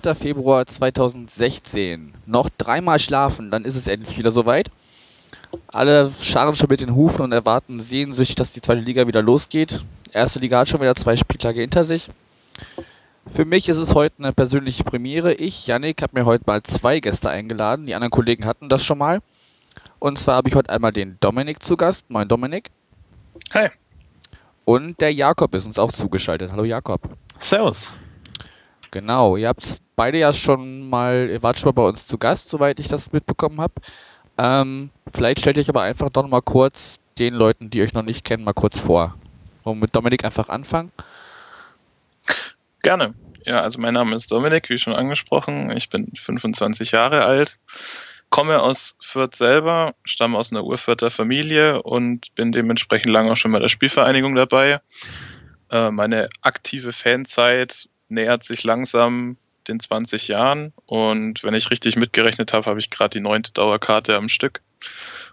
4. Februar 2016. Noch dreimal schlafen, dann ist es endlich wieder soweit. Alle scharren schon mit den Hufen und erwarten sehnsüchtig, dass die zweite Liga wieder losgeht. Erste Liga hat schon wieder zwei Spieltage hinter sich. Für mich ist es heute eine persönliche Premiere. Ich, Yannick, habe mir heute mal zwei Gäste eingeladen. Die anderen Kollegen hatten das schon mal. Und zwar habe ich heute einmal den Dominik zu Gast. Moin Dominik. Hi. Und der Jakob ist uns auch zugeschaltet. Hallo Jakob. Servus. Genau, ihr habt beide ja schon mal, ihr wart schon mal bei uns zu Gast, soweit ich das mitbekommen habe. Ähm, vielleicht stellt euch aber einfach doch mal kurz den Leuten, die euch noch nicht kennen, mal kurz vor. Und mit Dominik einfach anfangen. Gerne. Ja, also mein Name ist Dominik, wie schon angesprochen. Ich bin 25 Jahre alt, komme aus Fürth selber, stamme aus einer Urfürther Familie und bin dementsprechend lange auch schon bei der Spielvereinigung dabei. Äh, meine aktive Fanzeit nähert sich langsam den 20 Jahren und wenn ich richtig mitgerechnet habe, habe ich gerade die neunte Dauerkarte am Stück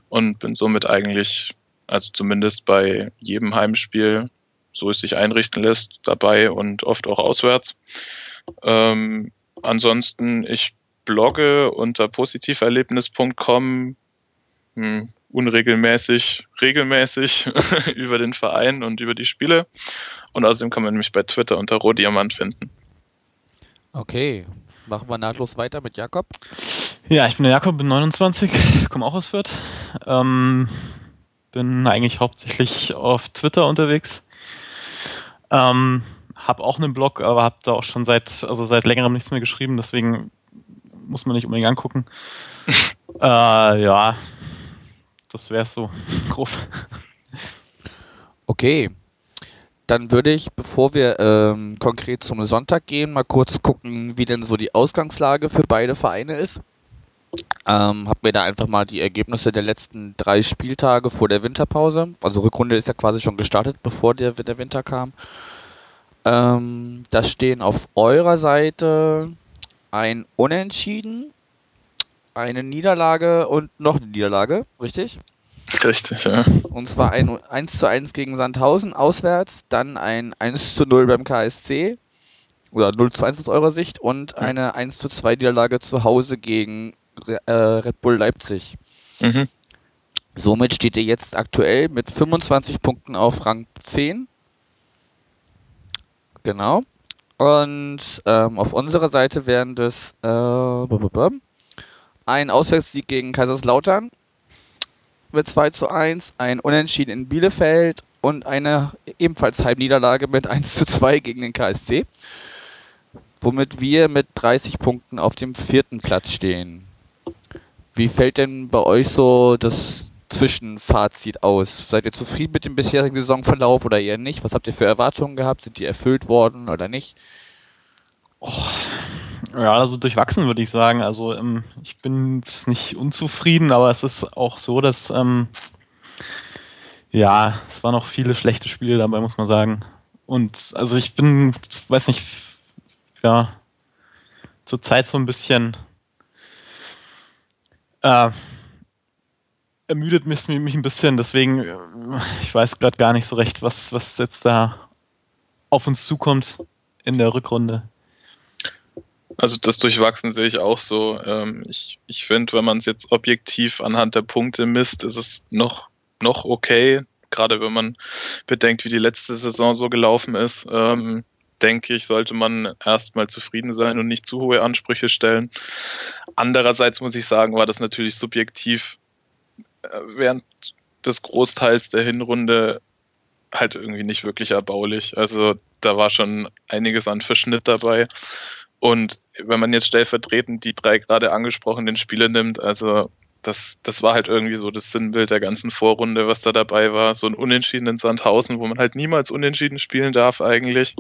und bin somit eigentlich, also zumindest bei jedem Heimspiel, so es sich einrichten lässt, dabei und oft auch auswärts. Ähm, ansonsten, ich blogge unter positiverlebnis.com hm, unregelmäßig, regelmäßig über den Verein und über die Spiele. Und außerdem kann man mich bei Twitter unter Rohdiamant finden. Okay, machen wir nahtlos weiter mit Jakob. Ja, ich bin der Jakob, bin 29, komme auch aus Fürth. Ähm, bin eigentlich hauptsächlich auf Twitter unterwegs. Ähm, hab auch einen Blog, aber hab da auch schon seit, also seit längerem nichts mehr geschrieben, deswegen muss man nicht unbedingt angucken. äh, ja, das wäre so grob. Okay. Dann würde ich, bevor wir ähm, konkret zum Sonntag gehen, mal kurz gucken, wie denn so die Ausgangslage für beide Vereine ist. Ähm, hab mir da einfach mal die Ergebnisse der letzten drei Spieltage vor der Winterpause, also Rückrunde ist ja quasi schon gestartet, bevor der, der Winter kam. Ähm, da stehen auf eurer Seite ein Unentschieden, eine Niederlage und noch eine Niederlage, richtig? Richtig, ja. Und zwar ein 1 zu 1 gegen Sandhausen auswärts, dann ein 1 zu 0 beim KSC oder 0 zu 1 aus eurer Sicht und eine 1 zu 2 Niederlage zu Hause gegen äh, Red Bull Leipzig. Mhm. Somit steht ihr jetzt aktuell mit 25 Punkten auf Rang 10. Genau. Und ähm, auf unserer Seite wären das äh, ein Auswärtssieg gegen Kaiserslautern mit 2 zu 1, ein Unentschieden in Bielefeld und eine ebenfalls Heimniederlage mit 1 zu 2 gegen den KSC. Womit wir mit 30 Punkten auf dem vierten Platz stehen. Wie fällt denn bei euch so das Zwischenfazit aus? Seid ihr zufrieden mit dem bisherigen Saisonverlauf oder eher nicht? Was habt ihr für Erwartungen gehabt? Sind die erfüllt worden oder nicht? Oh, ja, also durchwachsen würde ich sagen. Also ähm, ich bin jetzt nicht unzufrieden, aber es ist auch so, dass ähm, ja, es waren noch viele schlechte Spiele dabei, muss man sagen. Und also ich bin, weiß nicht, ja, zurzeit so ein bisschen äh, ermüdet mich, mich ein bisschen, deswegen, äh, ich weiß gerade gar nicht so recht, was, was jetzt da auf uns zukommt in der Rückrunde. Also das Durchwachsen sehe ich auch so. Ähm, ich ich finde, wenn man es jetzt objektiv anhand der Punkte misst, ist es noch, noch okay. Gerade wenn man bedenkt, wie die letzte Saison so gelaufen ist, ähm, denke ich, sollte man erstmal zufrieden sein und nicht zu hohe Ansprüche stellen. Andererseits muss ich sagen, war das natürlich subjektiv äh, während des Großteils der Hinrunde halt irgendwie nicht wirklich erbaulich. Also da war schon einiges an Verschnitt dabei. Und wenn man jetzt stellvertretend die drei gerade angesprochenen Spiele nimmt, also das, das war halt irgendwie so das Sinnbild der ganzen Vorrunde, was da dabei war. So ein Unentschieden in Sandhausen, wo man halt niemals unentschieden spielen darf eigentlich.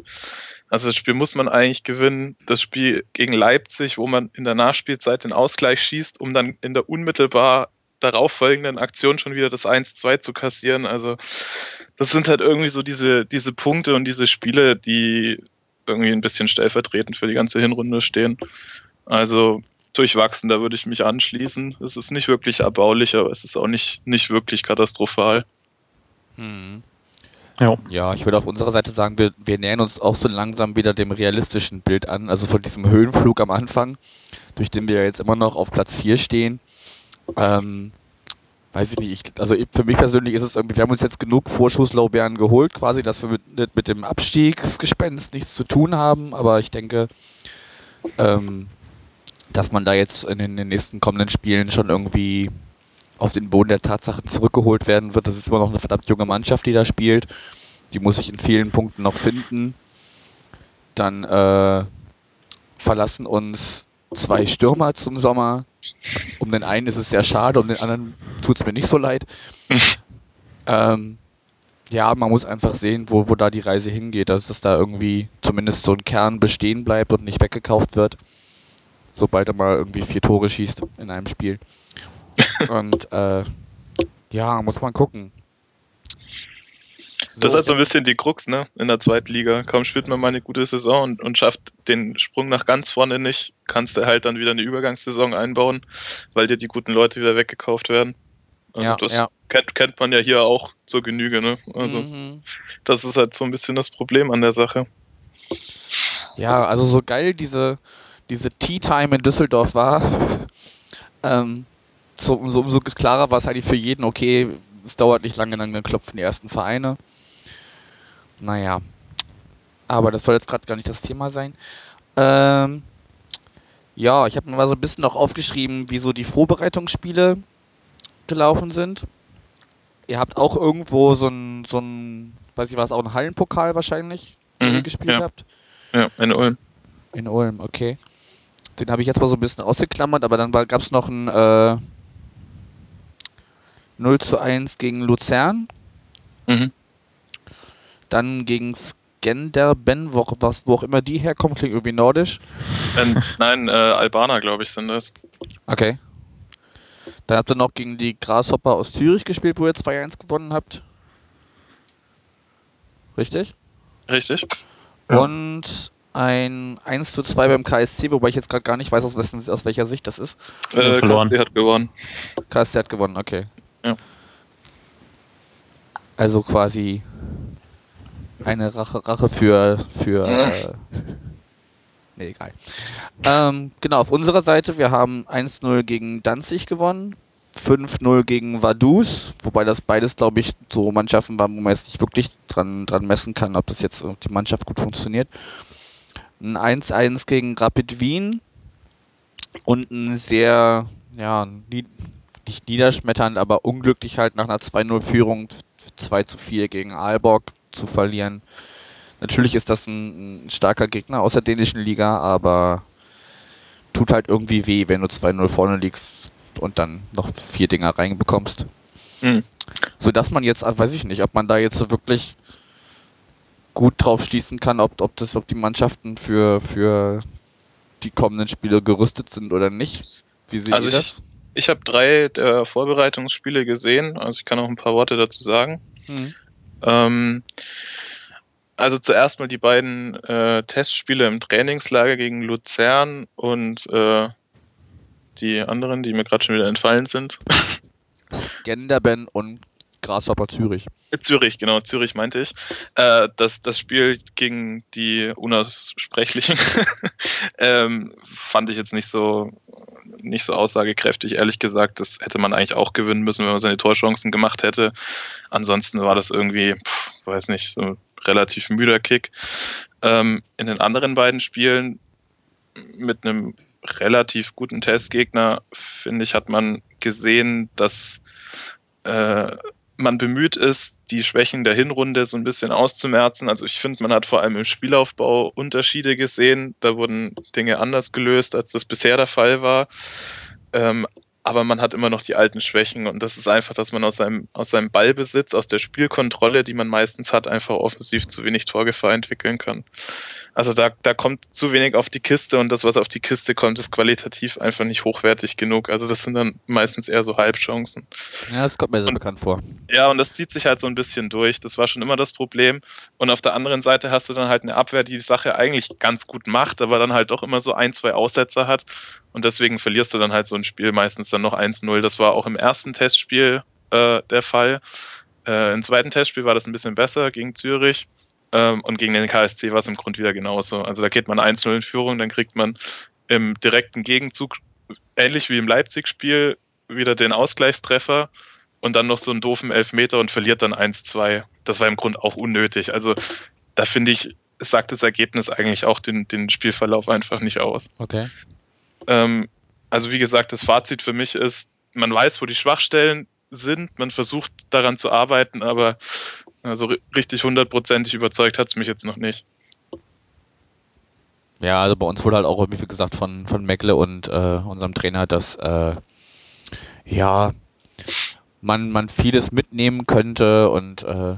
Also das Spiel muss man eigentlich gewinnen. Das Spiel gegen Leipzig, wo man in der Nachspielzeit den Ausgleich schießt, um dann in der unmittelbar darauffolgenden Aktion schon wieder das 1-2 zu kassieren. Also das sind halt irgendwie so diese, diese Punkte und diese Spiele, die irgendwie ein bisschen stellvertretend für die ganze Hinrunde stehen. Also durchwachsen, da würde ich mich anschließen. Es ist nicht wirklich erbaulich, aber es ist auch nicht, nicht wirklich katastrophal. Hm. Ja. Ja, ich würde auf unserer Seite sagen, wir, wir nähern uns auch so langsam wieder dem realistischen Bild an. Also von diesem Höhenflug am Anfang, durch den wir ja jetzt immer noch auf Platz 4 stehen. Ähm, weiß ich nicht, ich, also für mich persönlich ist es irgendwie, wir haben uns jetzt genug Vorschusslaubeeren geholt, quasi, dass wir mit, mit dem Abstiegsgespenst nichts zu tun haben, aber ich denke, ähm, dass man da jetzt in den, in den nächsten kommenden Spielen schon irgendwie auf den Boden der Tatsachen zurückgeholt werden wird. Das ist immer noch eine verdammt junge Mannschaft, die da spielt. Die muss sich in vielen Punkten noch finden. Dann äh, verlassen uns zwei Stürmer zum Sommer. Um den einen ist es sehr schade, um den anderen tut es mir nicht so leid. ähm, ja, man muss einfach sehen, wo, wo da die Reise hingeht, dass es da irgendwie zumindest so ein Kern bestehen bleibt und nicht weggekauft wird, sobald er mal irgendwie vier Tore schießt in einem Spiel. Und äh, ja, muss man gucken. Das ist So, halt so ein bisschen die Krux, ne? In der zweiten Liga. Kaum spielt man mal eine gute Saison und, und schafft den Sprung nach ganz vorne nicht, kannst du halt dann wieder eine Übergangssaison einbauen, weil dir die guten Leute wieder weggekauft werden. Also ja, das ja. kennt, kennt man ja hier auch zur Genüge, ne? Also Mhm. das ist halt so ein bisschen das Problem an der Sache. Ja, also so geil diese, diese Tea Time in Düsseldorf war, ähm, so, umso, umso klarer war es eigentlich für jeden, okay, es dauert nicht lange, dann klopfen die ersten Vereine. Naja. Aber das soll jetzt gerade gar nicht das Thema sein. Ähm, ja, ich habe mir mal so ein bisschen noch aufgeschrieben, wie so die Vorbereitungsspiele gelaufen sind. Ihr habt auch irgendwo so ein, so ein, weiß ich was, auch ein Hallenpokal wahrscheinlich, den ihr Mhm, gespielt ja. habt. Ja, in Ulm. In Ulm, okay. Den habe ich jetzt mal so ein bisschen ausgeklammert, aber dann gab es noch ein äh, 0 zu 1 gegen Luzern, Mhm. Dann gegen Skenderben, wo, was, wo auch immer die herkommen, klingt irgendwie nordisch. Ähm, nein, äh, Albaner, glaube ich, sind das. Okay. Dann habt ihr noch gegen die Grashopper aus Zürich gespielt, wo ihr 2-1 gewonnen habt. Richtig? Richtig? Ja. Und ein 1 zu 2 beim KSC, wobei ich jetzt gerade gar nicht weiß, aus, wessen, aus welcher Sicht das ist. Äh, verloren. KSC hat gewonnen. KSC hat gewonnen, okay. Ja. Also quasi eine Rache, Rache für, für äh, nee, egal. Ähm, genau, auf unserer Seite, wir haben 1-0 gegen Danzig gewonnen, 5-0 gegen Vaduz, wobei das beides, glaube ich, so Mannschaften waren, wo man jetzt nicht wirklich dran, dran messen kann, ob das jetzt ob die Mannschaft gut funktioniert. Ein 1-1 gegen Rapid Wien und ein sehr, ja, nicht niederschmetternd, aber unglücklich halt nach einer 2-0-Führung 2 zu 4 gegen Aalborg zu verlieren. Natürlich ist das ein, ein starker Gegner aus der dänischen Liga, aber tut halt irgendwie weh, wenn du 2-0 vorne liegst und dann noch vier Dinger reinbekommst. Mhm. Sodass man jetzt, also weiß ich nicht, ob man da jetzt so wirklich gut drauf schließen kann, ob, ob das, ob die Mannschaften für, für die kommenden Spiele gerüstet sind oder nicht. Wie seht Also ihr das? Ich habe drei der Vorbereitungsspiele gesehen, also ich kann auch ein paar Worte dazu sagen. Hm. Ähm, also zuerst mal die beiden äh, Testspiele im Trainingslager gegen Luzern und äh, die anderen, die mir gerade schon wieder entfallen sind. Genderben und Grashopper Zürich. Zürich, genau, Zürich meinte ich. Äh, das, das Spiel gegen die Unaussprechlichen ähm, fand ich jetzt nicht so nicht so aussagekräftig, ehrlich gesagt. Das hätte man eigentlich auch gewinnen müssen, wenn man seine Torchancen gemacht hätte. Ansonsten war das irgendwie, pff, weiß nicht, so ein relativ müder Kick. Ähm, in den anderen beiden Spielen mit einem relativ guten Testgegner, finde ich, hat man gesehen, dass äh, man bemüht ist, die Schwächen der Hinrunde so ein bisschen auszumerzen. Also ich finde, man hat vor allem im Spielaufbau Unterschiede gesehen. Da wurden Dinge anders gelöst, als das bisher der Fall war. Ähm, aber man hat immer noch die alten Schwächen und das ist einfach, dass man aus seinem, aus seinem Ballbesitz, aus der Spielkontrolle, die man meistens hat, einfach offensiv zu wenig Torgefahr entwickeln kann. Also da, da kommt zu wenig auf die Kiste und das, was auf die Kiste kommt, ist qualitativ einfach nicht hochwertig genug. Also das sind dann meistens eher so Halbchancen. Ja, das kommt mir sehr Und- bekannt vor. Ja, und das zieht sich halt so ein bisschen durch. Das war schon immer das Problem. Und auf der anderen Seite hast du dann halt eine Abwehr, die die Sache eigentlich ganz gut macht, aber dann halt doch immer so ein, zwei Aussetzer hat. Und deswegen verlierst du dann halt so ein Spiel meistens dann noch 1-0. Das war auch im ersten Testspiel äh, der Fall. Äh, Im zweiten Testspiel war das ein bisschen besser gegen Zürich. Ähm, und gegen den KSC war es im Grund wieder genauso. Also da geht man 1-0 in Führung, dann kriegt man im direkten Gegenzug, ähnlich wie im Leipzig-Spiel, wieder den Ausgleichstreffer und dann noch so einen doofen Elfmeter und verliert dann 1-2. Das war im Grund auch unnötig. Also da finde ich, es sagt das Ergebnis eigentlich auch den, den Spielverlauf einfach nicht aus. Okay. Ähm, also wie gesagt, das Fazit für mich ist, man weiß, wo die Schwachstellen sind, man versucht daran zu arbeiten, aber also ri- richtig hundertprozentig überzeugt hat es mich jetzt noch nicht. Ja, also bei uns wurde halt auch, wie gesagt, von, von Meckle und äh, unserem Trainer, dass äh, ja, man, man vieles mitnehmen könnte und äh,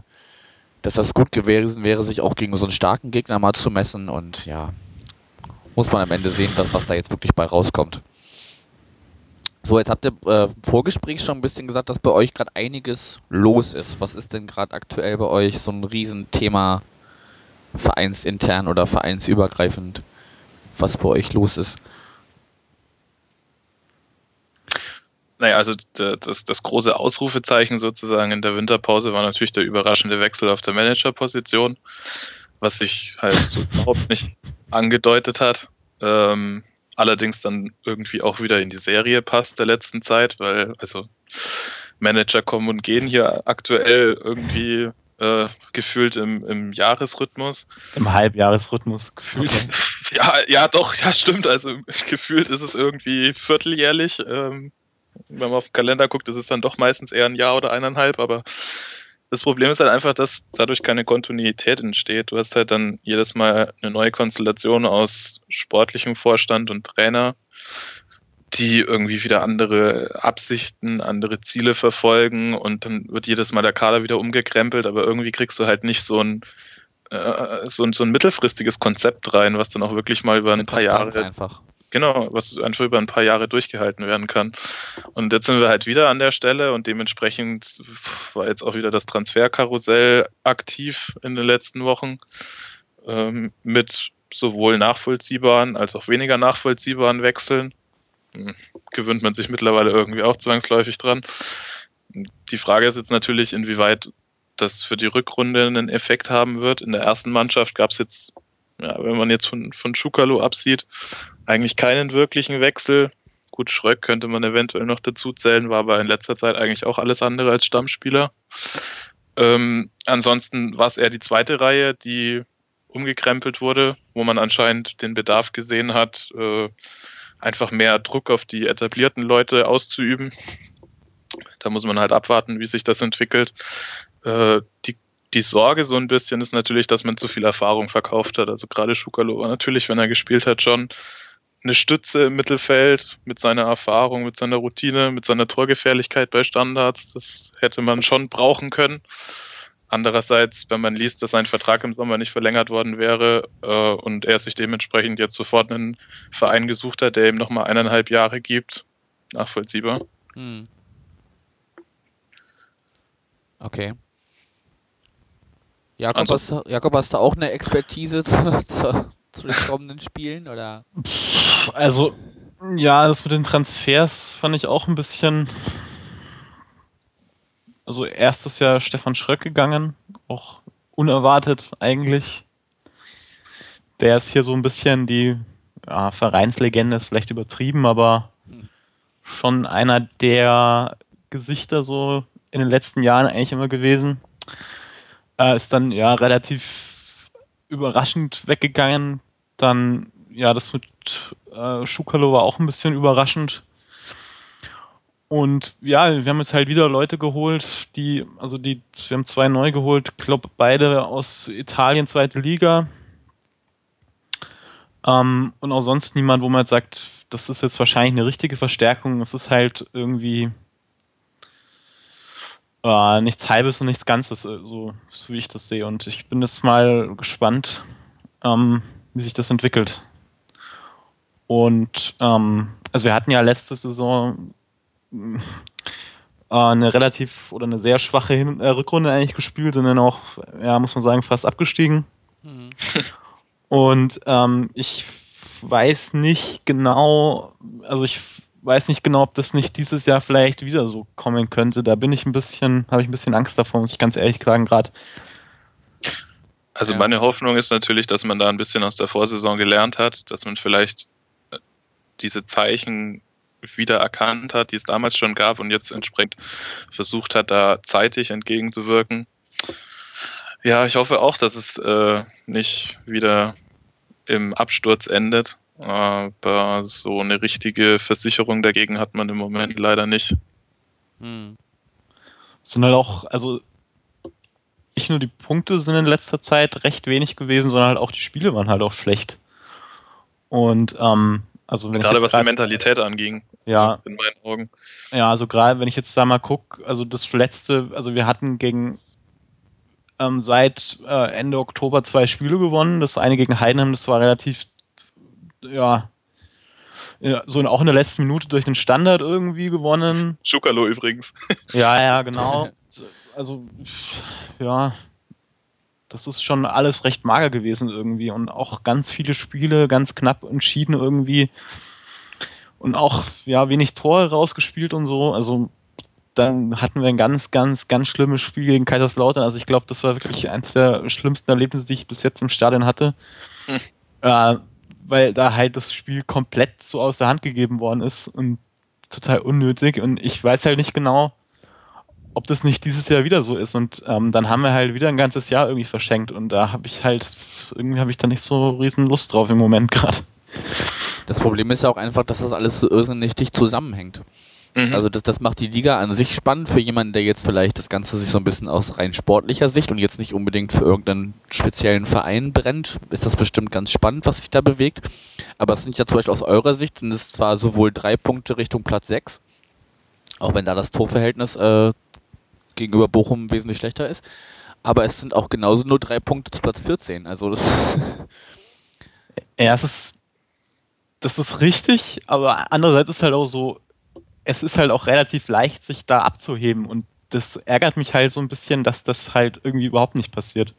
dass das gut gewesen wäre, sich auch gegen so einen starken Gegner mal zu messen und ja, muss man am Ende sehen, was, was da jetzt wirklich bei rauskommt. So, jetzt habt ihr äh, im Vorgespräch schon ein bisschen gesagt, dass bei euch gerade einiges los ist. Was ist denn gerade aktuell bei euch so ein Riesenthema vereinsintern oder vereinsübergreifend, was bei euch los ist? Naja, also das, das große Ausrufezeichen sozusagen in der Winterpause war natürlich der überraschende Wechsel auf der Managerposition, was sich halt so überhaupt nicht angedeutet hat. Ähm, allerdings dann irgendwie auch wieder in die Serie passt der letzten Zeit, weil also Manager kommen und gehen hier aktuell irgendwie äh, gefühlt im, im Jahresrhythmus. Im Halbjahresrhythmus gefühlt. Ja, ja, doch, ja, stimmt. Also gefühlt ist es irgendwie vierteljährlich. Ähm, wenn man auf den Kalender guckt, ist es dann doch meistens eher ein Jahr oder eineinhalb, aber das Problem ist halt einfach, dass dadurch keine Kontinuität entsteht. Du hast halt dann jedes Mal eine neue Konstellation aus sportlichem Vorstand und Trainer, die irgendwie wieder andere Absichten, andere Ziele verfolgen und dann wird jedes Mal der Kader wieder umgekrempelt, aber irgendwie kriegst du halt nicht so ein äh, so, ein- so ein mittelfristiges Konzept rein, was dann auch wirklich mal über ein paar Jahre einfach. Genau, was einfach über ein paar Jahre durchgehalten werden kann. Und jetzt sind wir halt wieder an der Stelle und dementsprechend war jetzt auch wieder das Transferkarussell aktiv in den letzten Wochen ähm, mit sowohl nachvollziehbaren als auch weniger nachvollziehbaren Wechseln. Hm, Gewöhnt man sich mittlerweile irgendwie auch zwangsläufig dran. Die Frage ist jetzt natürlich, inwieweit das für die Rückrunde einen Effekt haben wird. In der ersten Mannschaft gab es jetzt, ja, wenn man jetzt von, von Schukalo absieht, eigentlich keinen wirklichen Wechsel. Gut, Schröck könnte man eventuell noch dazu zählen, war aber in letzter Zeit eigentlich auch alles andere als Stammspieler. Ähm, ansonsten war es eher die zweite Reihe, die umgekrempelt wurde, wo man anscheinend den Bedarf gesehen hat, äh, einfach mehr Druck auf die etablierten Leute auszuüben. Da muss man halt abwarten, wie sich das entwickelt. Äh, die, die Sorge so ein bisschen ist natürlich, dass man zu viel Erfahrung verkauft hat. Also gerade Schukalo war natürlich, wenn er gespielt hat, schon eine Stütze im Mittelfeld mit seiner Erfahrung, mit seiner Routine, mit seiner Torgefährlichkeit bei Standards. Das hätte man schon brauchen können. Andererseits, wenn man liest, dass sein Vertrag im Sommer nicht verlängert worden wäre äh, und er sich dementsprechend jetzt sofort einen Verein gesucht hat, der ihm nochmal eineinhalb Jahre gibt, nachvollziehbar. Hm. Okay. Jakob, Also- hast, du- Jakob, hast du auch eine Expertise zu, zu, zu den kommenden Spielen? Oder? Also, ja, das mit den Transfers fand ich auch ein bisschen. Also, erstes Jahr Stefan Schröck gegangen, auch unerwartet eigentlich. Der ist hier so ein bisschen die ja, Vereinslegende, ist vielleicht übertrieben, aber Hm. schon einer der Gesichter so in den letzten Jahren eigentlich immer gewesen. Äh, ist dann ja relativ überraschend weggegangen. Dann, ja, das mit äh, Schukalo war auch ein bisschen überraschend. Und ja, wir haben jetzt halt wieder Leute geholt, die, also die, wir haben zwei neu geholt, glaube beide aus Italien, zweite Liga. Ähm, und auch sonst niemand, wo man jetzt sagt, das ist jetzt wahrscheinlich eine richtige Verstärkung. Es ist halt irgendwie äh, nichts Halbes und nichts Ganzes, äh, so, so wie ich das sehe. Und ich bin jetzt mal gespannt, ähm, wie sich das entwickelt. Und ähm, also wir hatten ja letzte Saison äh, eine relativ oder eine sehr schwache Hin äh, Rückrunde eigentlich gespielt, sind dann auch, ja, muss man sagen, fast abgestiegen. Mhm. Und ähm, ich weiß nicht genau, also ich weiß nicht genau, ob das nicht dieses Jahr vielleicht wieder so kommen könnte. Da bin ich ein bisschen, habe ich ein bisschen Angst davor, muss ich ganz ehrlich sagen, gerade. Also Ja. meine Hoffnung ist natürlich, dass man da ein bisschen aus der Vorsaison gelernt hat, dass man vielleicht äh, diese Zeichen wieder erkannt hat, die es damals schon gab und jetzt entsprechend versucht hat, da zeitig entgegenzuwirken. Ja, ich hoffe auch, dass es äh, nicht wieder im Absturz endet. Aber so eine richtige Versicherung dagegen hat man im Moment leider nicht. Mhm. Sind halt auch, also nicht nur die Punkte sind in letzter Zeit recht wenig gewesen, sondern halt auch die Spiele waren halt auch schlecht. Und ähm, also wenn ich Gerade jetzt was die grad- Mentalität anging. Ja. So in meinen Augen. Ja, also gerade wenn ich jetzt da mal gucke, also das letzte, also wir hatten gegen ähm, seit äh, Ende Oktober zwei Spiele gewonnen. Das eine gegen Heidenheim, das war relativ, ja, so in, auch in der letzten Minute durch den Standard irgendwie gewonnen. Chukalo übrigens. Ja, ja, genau. Also, ja, das ist schon alles recht mager gewesen irgendwie und auch ganz viele Spiele ganz knapp entschieden irgendwie und auch, ja, wenig Tore rausgespielt und so. Also, dann hatten wir ein ganz, ganz, ganz schlimmes Spiel gegen Kaiserslautern. Also, ich glaube, das war wirklich eines der schlimmsten Erlebnisse, die ich bis jetzt im Stadion hatte. Hm. Äh, weil da halt das Spiel komplett so aus der Hand gegeben worden ist und total unnötig und ich weiß halt nicht genau, ob das nicht dieses Jahr wieder so ist und ähm, dann haben wir halt wieder ein ganzes Jahr irgendwie verschenkt und da habe ich halt irgendwie habe ich da nicht so riesen Lust drauf im Moment gerade. Das Problem ist ja auch einfach, dass das alles so irrsinnig dicht zusammenhängt. Mhm. Also das, das macht die Liga an sich spannend für jemanden, der jetzt vielleicht das Ganze sich so ein bisschen aus rein sportlicher Sicht und jetzt nicht unbedingt für irgendeinen speziellen Verein brennt, ist das bestimmt ganz spannend, was sich da bewegt. Aber es sind ja zum Beispiel aus eurer Sicht, sind es zwar sowohl drei Punkte Richtung Platz 6, auch wenn da das Torverhältnis äh, gegenüber Bochum wesentlich schlechter ist, aber es sind auch genauso nur drei Punkte zu Platz 14. Also das ist Ja, es ist das ist richtig, aber andererseits ist halt auch so, es ist halt auch relativ leicht, sich da abzuheben und das ärgert mich halt so ein bisschen, dass das halt irgendwie überhaupt nicht passiert.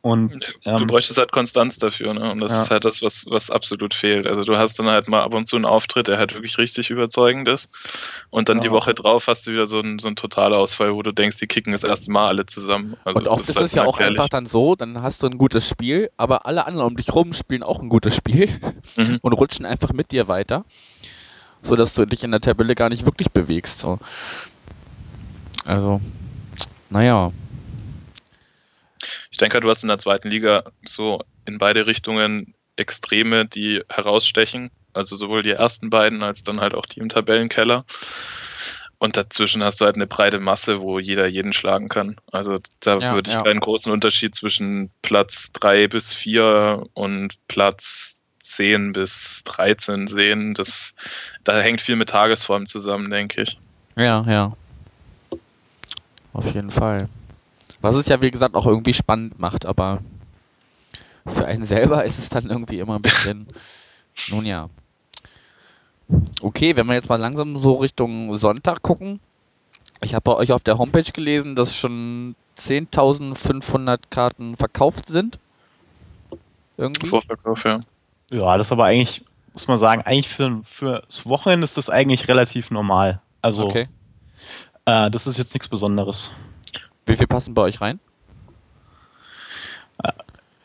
Und Du ähm, bräuchtest halt Konstanz dafür, ne? Und das Ja. ist halt das, was, was absolut fehlt. Also du hast dann halt mal ab und zu einen Auftritt, der halt wirklich richtig überzeugend ist. Und dann die Ja. Woche drauf hast du wieder so einen, so einen Totalausfall, wo du denkst, die kicken das erste Mal alle zusammen. Also Und oft das ist halt es ja auch unerklärlich. einfach dann so, dann hast du ein gutes Spiel, aber alle anderen um dich rum spielen auch ein gutes Spiel Mhm. und rutschen einfach mit dir weiter, sodass du dich in der Tabelle gar nicht wirklich bewegst. So. Also, naja. Ich denke, halt, du hast in der zweiten Liga so in beide Richtungen Extreme, die herausstechen. Also sowohl die ersten beiden als dann halt auch die im Tabellenkeller. Und dazwischen hast du halt eine breite Masse, wo jeder jeden schlagen kann. Also da Ja, würde ich ja. keinen großen Unterschied zwischen Platz 3 bis 4 und Platz 10 bis 13 sehen. Das, da hängt viel mit Tagesform zusammen, denke ich. Ja, ja. Auf jeden Fall. Was es ja, wie gesagt, auch irgendwie spannend macht, aber für einen selber ist es dann irgendwie immer ein bisschen. Nun ja. Okay, wenn wir jetzt mal langsam so Richtung Sonntag gucken. Ich habe bei euch auf der Homepage gelesen, dass schon 10.500 Karten verkauft sind. Irgendwie. Vorverkauf, ja. Ja, das ist aber eigentlich, muss man sagen, eigentlich für, für das Wochenende ist das eigentlich relativ normal. Also Okay. äh, das ist jetzt nichts Besonderes. Wie viel passen bei euch rein?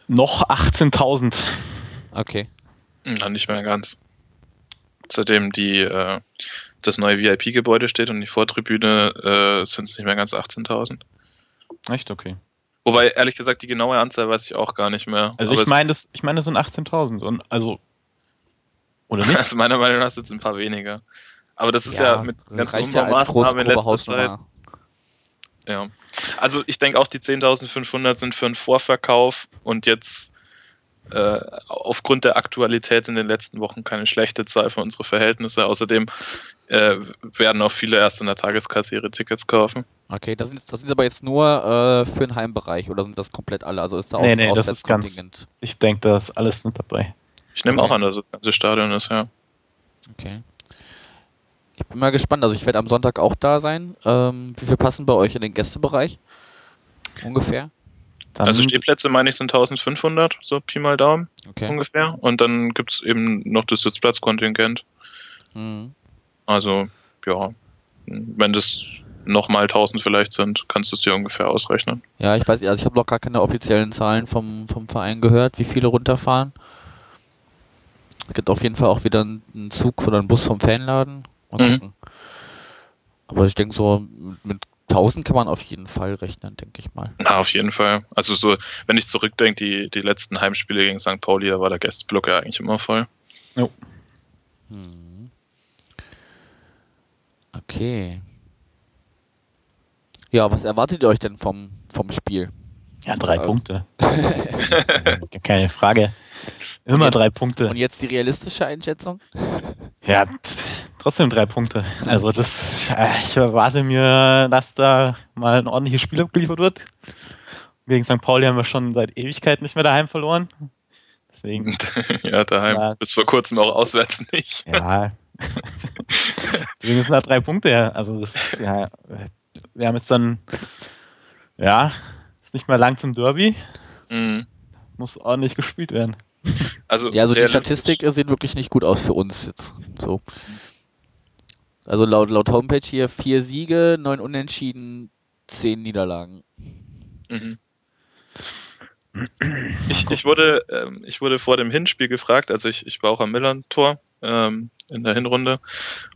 Noch 18.000. Okay. Na, nicht mehr ganz. Seitdem die, äh, das neue VIP-Gebäude steht und die Vortribüne, äh, sind es nicht mehr ganz 18.000. Echt okay. Wobei, ehrlich gesagt, die genaue Anzahl weiß ich auch gar nicht mehr. Also Aber ich meine, das, ich meine, das sind 18.000 und also oder nicht? also meiner Meinung nach sind es ein paar weniger. Aber das ist ja, mit ja als große, Umbaumaßnahmen in letzter Zeit. Ja. Also ich denke auch, die 10.500 sind für einen Vorverkauf und jetzt äh, aufgrund der Aktualität in den letzten Wochen keine schlechte Zahl für unsere Verhältnisse. Außerdem äh, werden auch viele erst in der Tageskasse ihre Tickets kaufen. Okay, das sind, das sind aber jetzt nur äh, für den Heimbereich oder sind das komplett alle? Also ist da auch Nee, ein nee, das ist ganz- Auswärtskontingent? Ich denke, da ist alles mit dabei. Ich nehme Okay. auch an, dass das ganze Stadion ist, ja. Okay. Ich bin mal gespannt. Also ich werde am Sonntag auch da sein. Ähm, wie viel passen bei euch in den Gästebereich? Ungefähr? Dann, also Stehplätze, meine ich, sind 1500, so Pi mal Daumen Okay. ungefähr. Und dann gibt es eben noch das Sitzplatzkontingent. Mhm. Also, ja, wenn das nochmal 1000 vielleicht sind, kannst du es dir ungefähr ausrechnen. Ja, ich weiß, also ich habe noch gar keine offiziellen Zahlen vom, vom Verein gehört, wie viele runterfahren. Es gibt auf jeden Fall auch wieder einen Zug oder einen Bus vom Fanladen. Mhm. Aber ich denke so, mit 1000 kann man auf jeden Fall rechnen, denke ich mal. Na, auf jeden Fall. Also so, wenn ich zurückdenke, die, die letzten Heimspiele gegen St. Pauli, da war der Gästeblock ja eigentlich immer voll. Mhm. Okay. Ja, was erwartet ihr euch denn vom, vom Spiel? ja, drei äh, Punkte. Keine Frage. Immer jetzt- drei Punkte. Und jetzt die realistische Einschätzung? Ja, trotzdem drei Punkte. Also das, äh, ich erwarte mir, dass da mal ein ordentliches Spiel abgeliefert wird. Gegen St. Pauli haben wir schon seit Ewigkeit nicht mehr daheim verloren. Deswegen, ja, daheim. Ja. Bis vor kurzem auch auswärts nicht. ja. Deswegen sind da drei Punkte her. Also das ist, ja, wir haben jetzt dann, ja, ist nicht mehr lang zum Derby. Mhm. Muss ordentlich gespielt werden. Also, Ja, also die Statistik sieht wirklich nicht gut aus für uns jetzt. So. Also laut, laut Homepage hier vier Siege, neun Unentschieden, zehn Niederlagen. Mhm. Ich, ich, wurde, ähm, ich wurde vor dem Hinspiel gefragt, also ich, ich war auch am Millern-Tor ähm, in der Hinrunde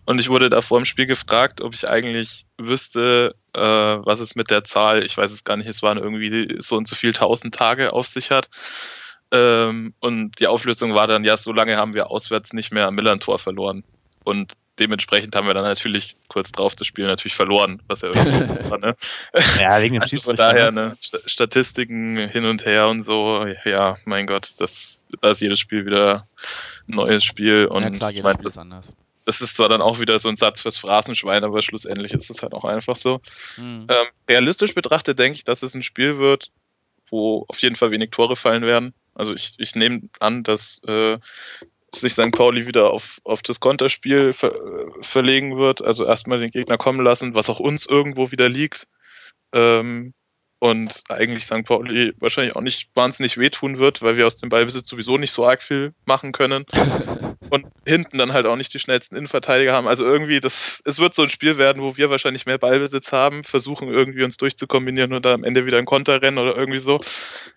und ich wurde da vor dem Spiel gefragt, ob ich eigentlich wüsste, äh, was es mit der Zahl, ich weiß es gar nicht, es waren irgendwie so und so viel tausend Tage auf sich hat. Ähm, und die Auflösung war dann, ja, so lange haben wir auswärts nicht mehr am Millern-Tor verloren. Und dementsprechend haben wir dann natürlich kurz drauf das Spiel natürlich verloren, was ja irgendwie war, ne? Ja, wegen dem Also von daher, ne? ne, Sta- Statistiken hin und her und so, ja, mein Gott, das, da ist jedes Spiel wieder ein neues Spiel und ja klar, jedes mein, Spiel ist anders. das ist zwar dann auch wieder so ein Satz fürs Phrasenschwein, aber schlussendlich ist es halt auch einfach so. Mhm. Ähm, realistisch betrachtet denke ich, dass es ein Spiel wird, wo auf jeden Fall wenig Tore fallen werden. Also ich, ich nehme an, dass äh, sich St. Pauli wieder auf, auf das Konterspiel ver, äh, verlegen wird. Also erstmal den Gegner kommen lassen, was auch uns irgendwo wieder liegt. Ähm, und eigentlich St. Pauli wahrscheinlich auch nicht wahnsinnig wehtun wird, weil wir aus dem Ballbesitz sowieso nicht so arg viel machen können. Und hinten dann halt auch nicht die schnellsten Innenverteidiger haben. Also irgendwie, das, es wird so ein Spiel werden, wo wir wahrscheinlich mehr Ballbesitz haben, versuchen irgendwie uns durchzukombinieren und da am Ende wieder ein Konter rennen oder irgendwie so.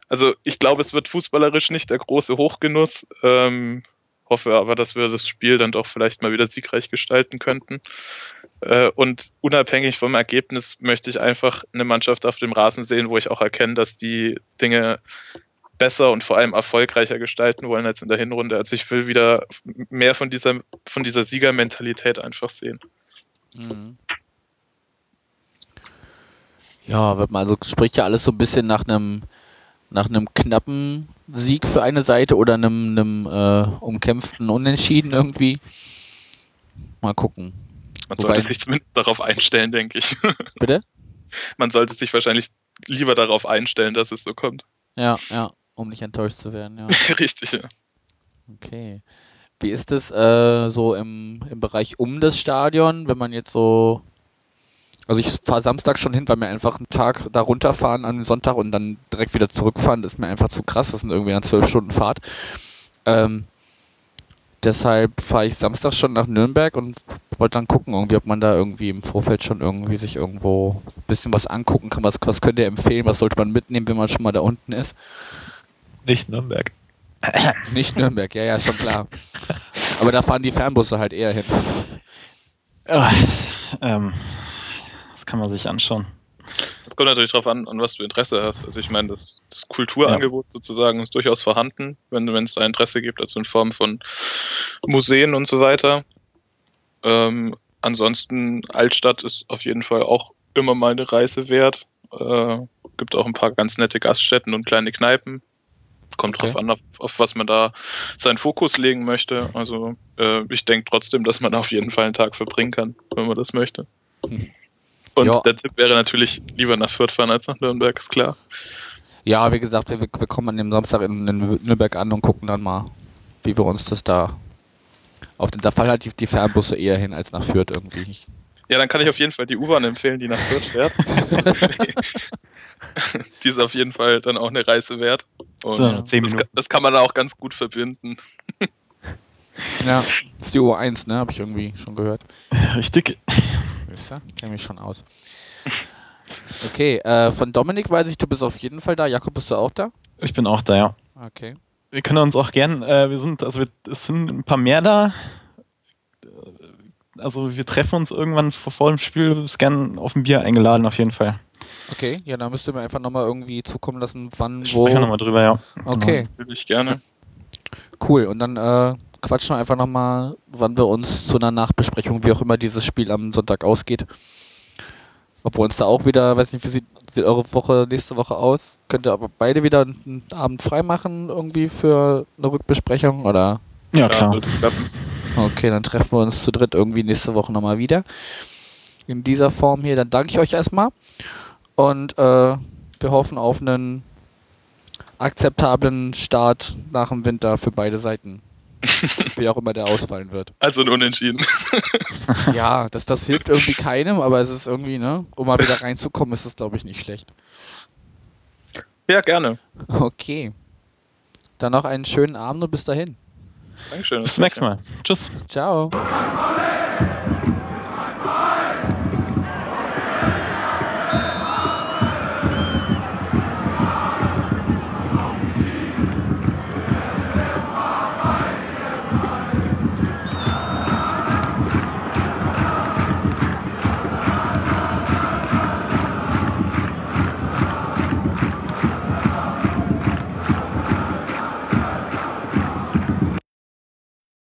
Also ich glaube, es wird fußballerisch nicht der große Hochgenuss. Ähm, hoffe aber, dass wir das Spiel dann doch vielleicht mal wieder siegreich gestalten könnten. Äh, und unabhängig vom Ergebnis möchte ich einfach eine Mannschaft auf dem Rasen sehen, wo ich auch erkenne, dass die Dinge besser und vor allem erfolgreicher gestalten wollen als in der Hinrunde. Also ich will wieder mehr von dieser, von dieser Siegermentalität einfach sehen. Mhm. Ja, wird man, also spricht ja alles so ein bisschen nach einem nach einem knappen Sieg für eine Seite oder einem, einem äh, umkämpften Unentschieden irgendwie. Mal gucken. Man Wobei- sollte sich zumindest darauf einstellen, denke ich. Bitte? Man sollte sich wahrscheinlich lieber darauf einstellen, dass es so kommt. Ja, ja, um nicht enttäuscht zu werden, ja. Richtig, ja. Okay. Wie ist es äh, so im, im Bereich um das Stadion, wenn man jetzt so. Also ich fahre Samstag schon hin, weil mir einfach einen Tag da runterfahren an Sonntag und dann direkt wieder zurückfahren, das ist mir einfach zu krass. Das sind irgendwie dann zwölf Stunden Fahrt. Ähm, deshalb fahre ich Samstag schon nach Nürnberg und wollte dann gucken, irgendwie, ob man da irgendwie im Vorfeld schon irgendwie sich irgendwo ein bisschen was angucken kann. Was, was könnt ihr empfehlen? Was sollte man mitnehmen, wenn man schon mal da unten ist? Nicht Nürnberg. Nicht Nürnberg, ja, ja, schon klar. Aber da fahren die Fernbusse halt eher hin. Ah, ähm, kann man sich anschauen. Das kommt natürlich darauf an, an was du Interesse hast. Also ich meine, das, das Kulturangebot sozusagen ist durchaus vorhanden, wenn es da Interesse gibt, also in Form von Museen und so weiter. Ähm, ansonsten, Altstadt ist auf jeden Fall auch immer mal eine Reise wert. Äh, gibt auch ein paar ganz nette Gaststätten und kleine Kneipen. Kommt Okay. drauf an, auf, auf was man da seinen Fokus legen möchte. Also äh, ich denke trotzdem, dass man auf jeden Fall einen Tag verbringen kann, wenn man das möchte. Und Ja. der Tipp wäre natürlich lieber nach Fürth fahren als nach Nürnberg, ist klar. Ja, wie gesagt, wir, wir kommen an dem Samstag in, in Nürnberg an und gucken dann mal, wie wir uns das da. Auf den, da fallen halt die, die Fernbusse eher hin als nach Fürth irgendwie. Ja, dann kann ich auf jeden Fall die U-Bahn empfehlen, die nach Fürth fährt. die ist auf jeden Fall dann auch eine Reise wert. Und So, noch zehn das, Minuten. das kann man auch ganz gut verbinden. Ja, das ist die U1, ne? Habe ich irgendwie schon gehört. Richtig. Wisst ihr? Kenn mich schon aus. Okay, äh, von Dominik weiß ich, du bist auf jeden Fall da. Jakob, bist du auch da? Ich bin auch da, ja. Okay. Wir können uns auch gern, äh, wir sind, also wir, es sind ein paar mehr da. Also wir treffen uns irgendwann vor, vor dem Spiel, ist gern auf ein Bier eingeladen, auf jeden Fall. Okay, ja, dann müsst ihr mir einfach nochmal irgendwie zukommen lassen, wann, Ich wo. spreche nochmal drüber, ja. Okay, Natürlich gerne. cool. Und dann äh, quatschen wir einfach nochmal, wann wir uns zu einer Nachbesprechung, wie auch immer dieses Spiel am Sonntag ausgeht. Ob wir uns da auch wieder, weiß nicht, wie sieht, sieht eure Woche nächste Woche aus? Könnt ihr aber beide wieder einen Abend frei machen, irgendwie für eine Rückbesprechung? Oder? Ja, klar. Okay, dann treffen wir uns zu dritt irgendwie nächste Woche nochmal wieder. In dieser Form hier. Dann danke ich euch erstmal. Und äh, wir hoffen auf einen akzeptablen Start nach dem Winter für beide Seiten. Wie auch immer der ausfallen wird. Also ein Unentschieden. Ja, das, das hilft irgendwie keinem, aber es ist irgendwie, ne? Um mal wieder reinzukommen, ist es, glaube ich, nicht schlecht. Ja, gerne. Okay. Dann noch einen schönen Abend und bis dahin. Dankeschön. Bis zum nächsten Mal. Tschüss. Ciao.